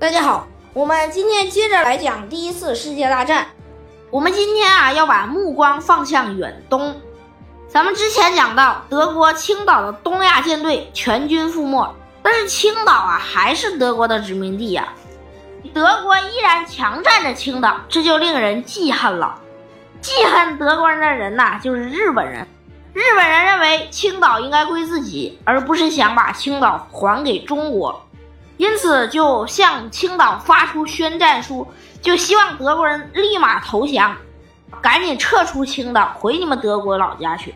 大家好，我们今天接着来讲第一次世界大战。我们今天啊要把目光放向远东。咱们之前讲到，德国青岛的东亚舰队全军覆没，但是青岛啊还是德国的殖民地呀。德国依然强占着青岛，这就令人记恨了。记恨德国人的人呐，就是日本人。日本人认为青岛应该归自己，而不是想把青岛还给中国。因此，就向青岛发出宣战书，就希望德国人立马投降，赶紧撤出青岛，回你们德国老家去。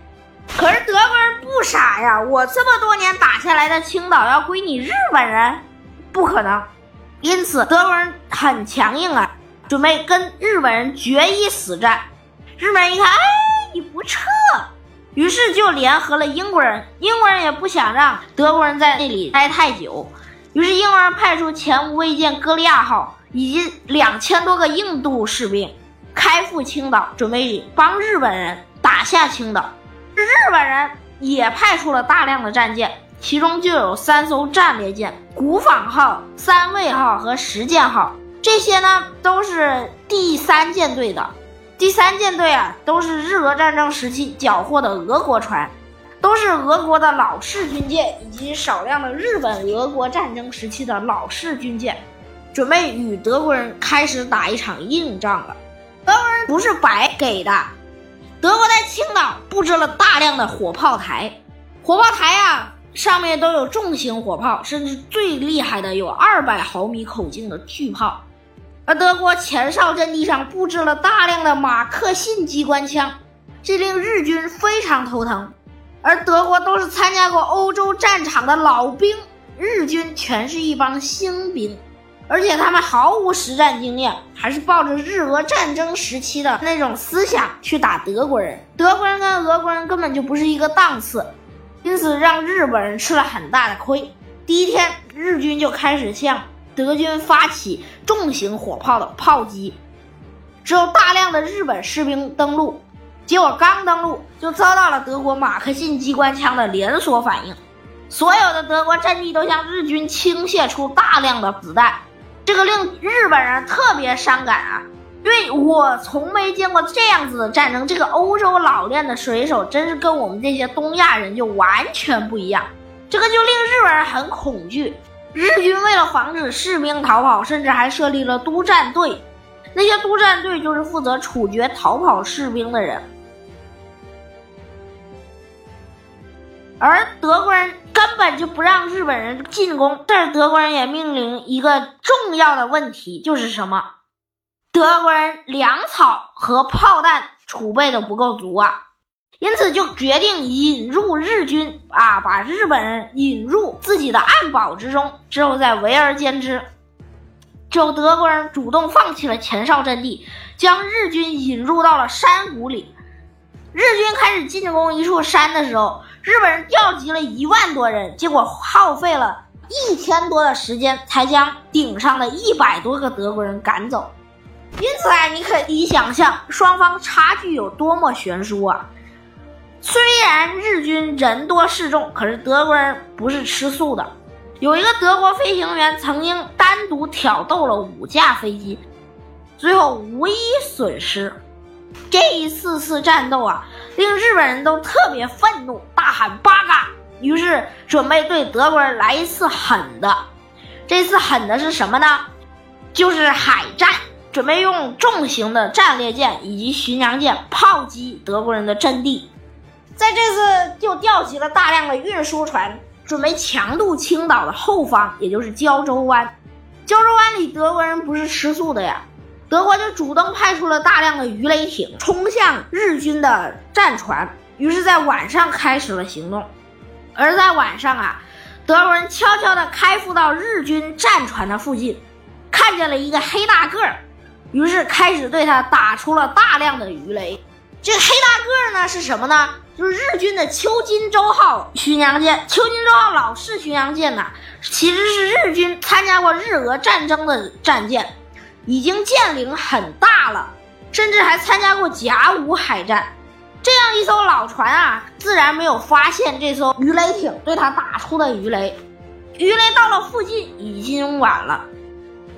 可是德国人不傻呀，我这么多年打下来的青岛要归你日本人，不可能。因此，德国人很强硬啊，准备跟日本人决一死战。日本人一看，哎，你不撤，于是就联合了英国人。英国人也不想让德国人在那里待太久。于是，英国派出前无畏舰“歌利亚号”以及两千多个印度士兵，开赴青岛，准备帮日本人打下青岛。日本人也派出了大量的战舰，其中就有三艘战列舰“古坊号”“三卫号”和“实践号”。这些呢，都是第三舰队的。第三舰队啊，都是日俄战争时期缴获的俄国船。都是俄国的老式军舰，以及少量的日本俄国战争时期的老式军舰，准备与德国人开始打一场硬仗了。德国人不是白给的，德国在青岛布置了大量的火炮台，火炮台啊上面都有重型火炮，甚至最厉害的有二百毫米口径的巨炮。而德国前哨阵地上布置了大量的马克沁机关枪，这令日军非常头疼。而德国都是参加过欧洲战场的老兵，日军全是一帮新兵，而且他们毫无实战经验，还是抱着日俄战争时期的那种思想去打德国人。德国人跟俄国人根本就不是一个档次，因此让日本人吃了很大的亏。第一天，日军就开始向德军发起重型火炮的炮击，只有大量的日本士兵登陆。结果刚登陆就遭到了德国马克沁机关枪的连锁反应，所有的德国阵地都向日军倾泻出大量的子弹，这个令日本人特别伤感啊！因为我从没见过这样子的战争，这个欧洲老练的水手真是跟我们这些东亚人就完全不一样，这个就令日本人很恐惧。日军为了防止士兵逃跑，甚至还设立了督战队，那些督战队就是负责处决逃跑士兵的人。而德国人根本就不让日本人进攻，但是德国人也面临一个重要的问题，就是什么？德国人粮草和炮弹储备的不够足啊，因此就决定引入日军啊，把日本人引入自己的暗堡之中，之后再围而歼之。之后德国人主动放弃了前哨阵地，将日军引入到了山谷里。日军开始进攻一处山的时候。日本人调集了一万多人，结果耗费了一天多的时间，才将顶上的一百多个德国人赶走。因此啊，你可以想象双方差距有多么悬殊啊！虽然日军人多势众，可是德国人不是吃素的。有一个德国飞行员曾经单独挑逗了五架飞机，最后无一损失。这一次次战斗啊，令日本人都特别愤怒，大喊“八嘎”，于是准备对德国人来一次狠的。这次狠的是什么呢？就是海战，准备用重型的战列舰以及巡洋舰炮击德国人的阵地。在这次就调集了大量的运输船，准备强渡青岛的后方，也就是胶州湾。胶州湾里德国人不是吃素的呀。德国就主动派出了大量的鱼雷艇冲向日军的战船，于是，在晚上开始了行动。而在晚上啊，德国人悄悄地开赴到日军战船的附近，看见了一个黑大个儿，于是开始对他打出了大量的鱼雷。这黑大个儿呢是什么呢？就是日军的秋津洲号巡洋舰。秋津洲号老式巡洋舰呢，其实是日军参加过日俄战争的战舰。已经舰龄很大了，甚至还参加过甲午海战。这样一艘老船啊，自然没有发现这艘鱼雷艇对他打出的鱼雷。鱼雷到了附近已经晚了。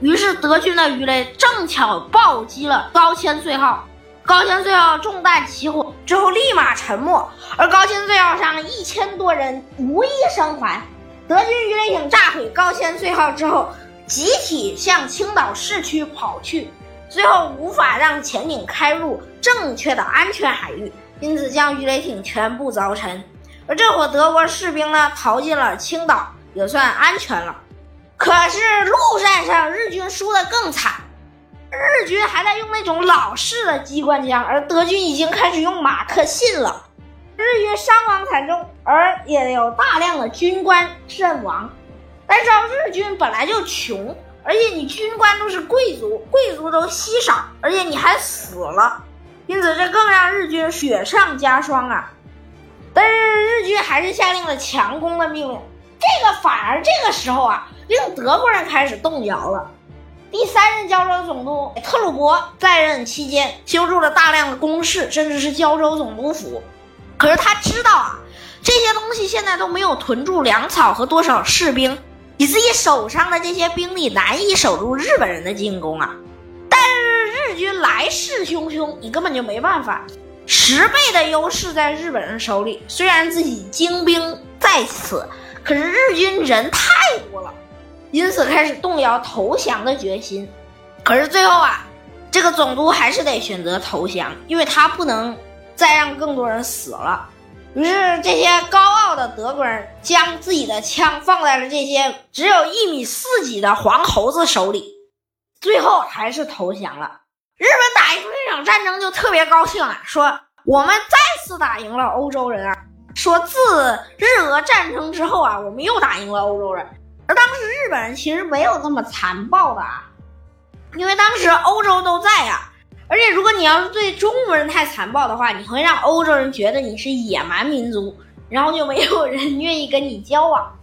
于是德军的鱼雷正巧暴击了高千岁号，高千岁号中弹起火之后立马沉没，而高千岁号上一千多人无一生还。德军鱼雷艇炸毁高千岁号之后，集体向青岛市区跑去，最后无法让潜艇开入正确的安全海域，因此将鱼雷艇全部凿沉。而这伙德国士兵呢，逃进了青岛，也算安全了。可是陆战上日军输得更惨，日军还在用那种老式的机关枪，而德军已经开始用马克沁了。日军伤亡惨重，而也有大量的军官阵亡。但是日军本来就穷，而且你军官都是贵族，贵族都稀少，而且你还死了，因此这更让日军雪上加霜啊！但是日军还是下令了强攻的命令，这个反而这个时候啊，令德国人开始动摇了。第三任胶州总督特鲁伯在任期间，修筑了大量的工事，甚至是胶州总督府。可是他知道啊，这些东西现在都没有囤住粮草和多少士兵，你自己手上的这些兵力难以守住日本人的进攻啊。军来势汹汹，你根本就没办法。十倍的优势在日本人手里，虽然自己精兵在此，可是日军人太多了，因此开始动摇投降的决心。可是最后啊，这个总督还是得选择投降，因为他不能。再让更多人死了，于是这些高傲的德国人将自己的枪放在了这些只有一米四几的黄猴子手里，最后还是投降了。日本打赢这场战争就特别高兴啊，说我们再次打赢了欧洲人啊，说自日俄战争之后啊，我们又打赢了欧洲人。而当时日本人其实没有那么残暴的啊，因为当时欧洲都在啊。而且，如果你要是对中国人太残暴的话，你会让欧洲人觉得你是野蛮民族，然后就没有人愿意跟你交往。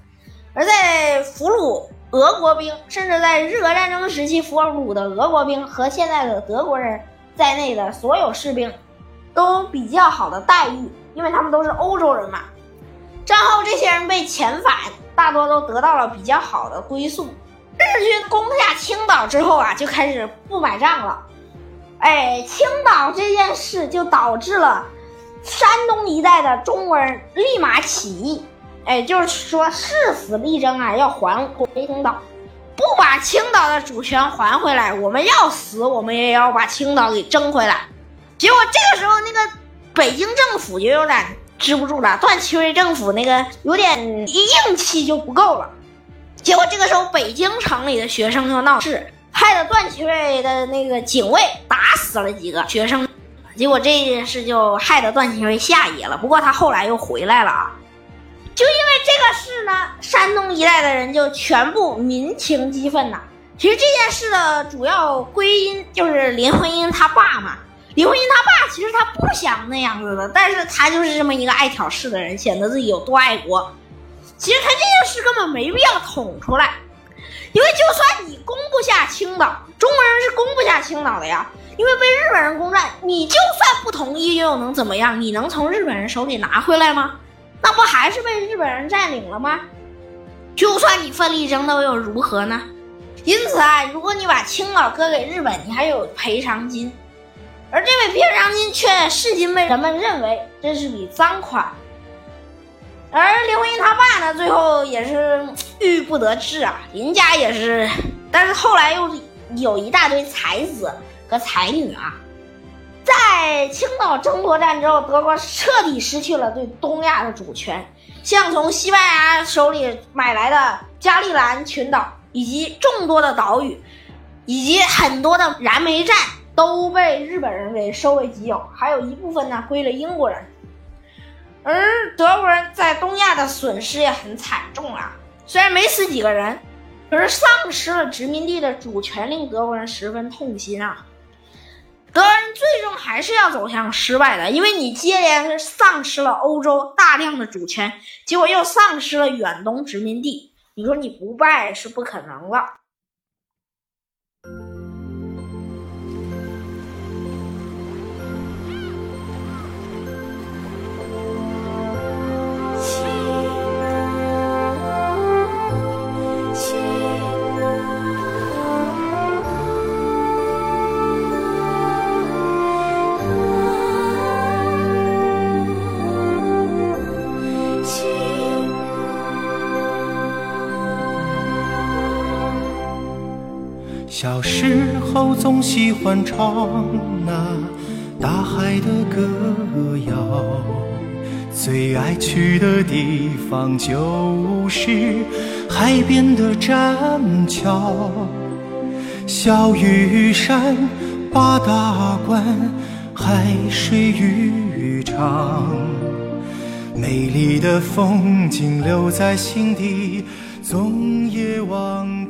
而在俘虏俄国兵，甚至在日俄战争时期俘虏的俄国兵和现在的德国人在内的所有士兵，都比较好的待遇，因为他们都是欧洲人嘛。战后，这些人被遣返，大多都得到了比较好的归宿。日军攻下青岛之后啊，就开始不买账了。哎，青岛这件事就导致了山东一带的中国人立马起义，哎，就是说誓死力争啊，要还回青岛，不把青岛的主权还回来，我们要死，我们也要把青岛给争回来。结果这个时候，那个北京政府就有点支不住了，段祺瑞政府那个有点硬气就不够了。结果这个时候，北京城里的学生就闹事。害得段祺瑞的那个警卫打死了几个学生，结果这件事就害得段祺瑞下野了。不过他后来又回来了啊！就因为这个事呢，山东一带的人就全部民情激愤呐。其实这件事的主要归因就是林徽因他爸嘛。林徽因他爸其实他不想那样子的，但是他就是这么一个爱挑事的人，显得自己有多爱国。其实他这件事根本没必要捅出来。因为就算你攻不下青岛，中国人是攻不下青岛的呀。因为被日本人攻占，你就算不同意，又能怎么样？你能从日本人手里拿回来吗？那不还是被日本人占领了吗？就算你奋力争斗，又如何呢？因此啊，如果你把青岛割给日本，你还有赔偿金，而这笔赔偿金却至今被人们认为这是笔赃款。而林徽因他爸呢，最后也是郁郁不得志啊。林家也是，但是后来又有一大堆才子和才女啊。在青岛争夺战之后，德国彻底失去了对东亚的主权，像从西班牙手里买来的加利兰群岛，以及众多的岛屿，以及很多的燃煤站，都被日本人给收为己有，还有一部分呢归了英国人。而德国人在东亚的损失也很惨重啊，虽然没死几个人，可是丧失了殖民地的主权，令德国人十分痛心啊。德国人最终还是要走向失败的，因为你接连丧失了欧洲大量的主权，结果又丧失了远东殖民地，你说你不败是不可能了。小时候总喜欢唱那大海的歌谣，最爱去的地方就是海边的栈桥。小雨山八大关，海水浴场，美丽的风景留在心底，总也忘。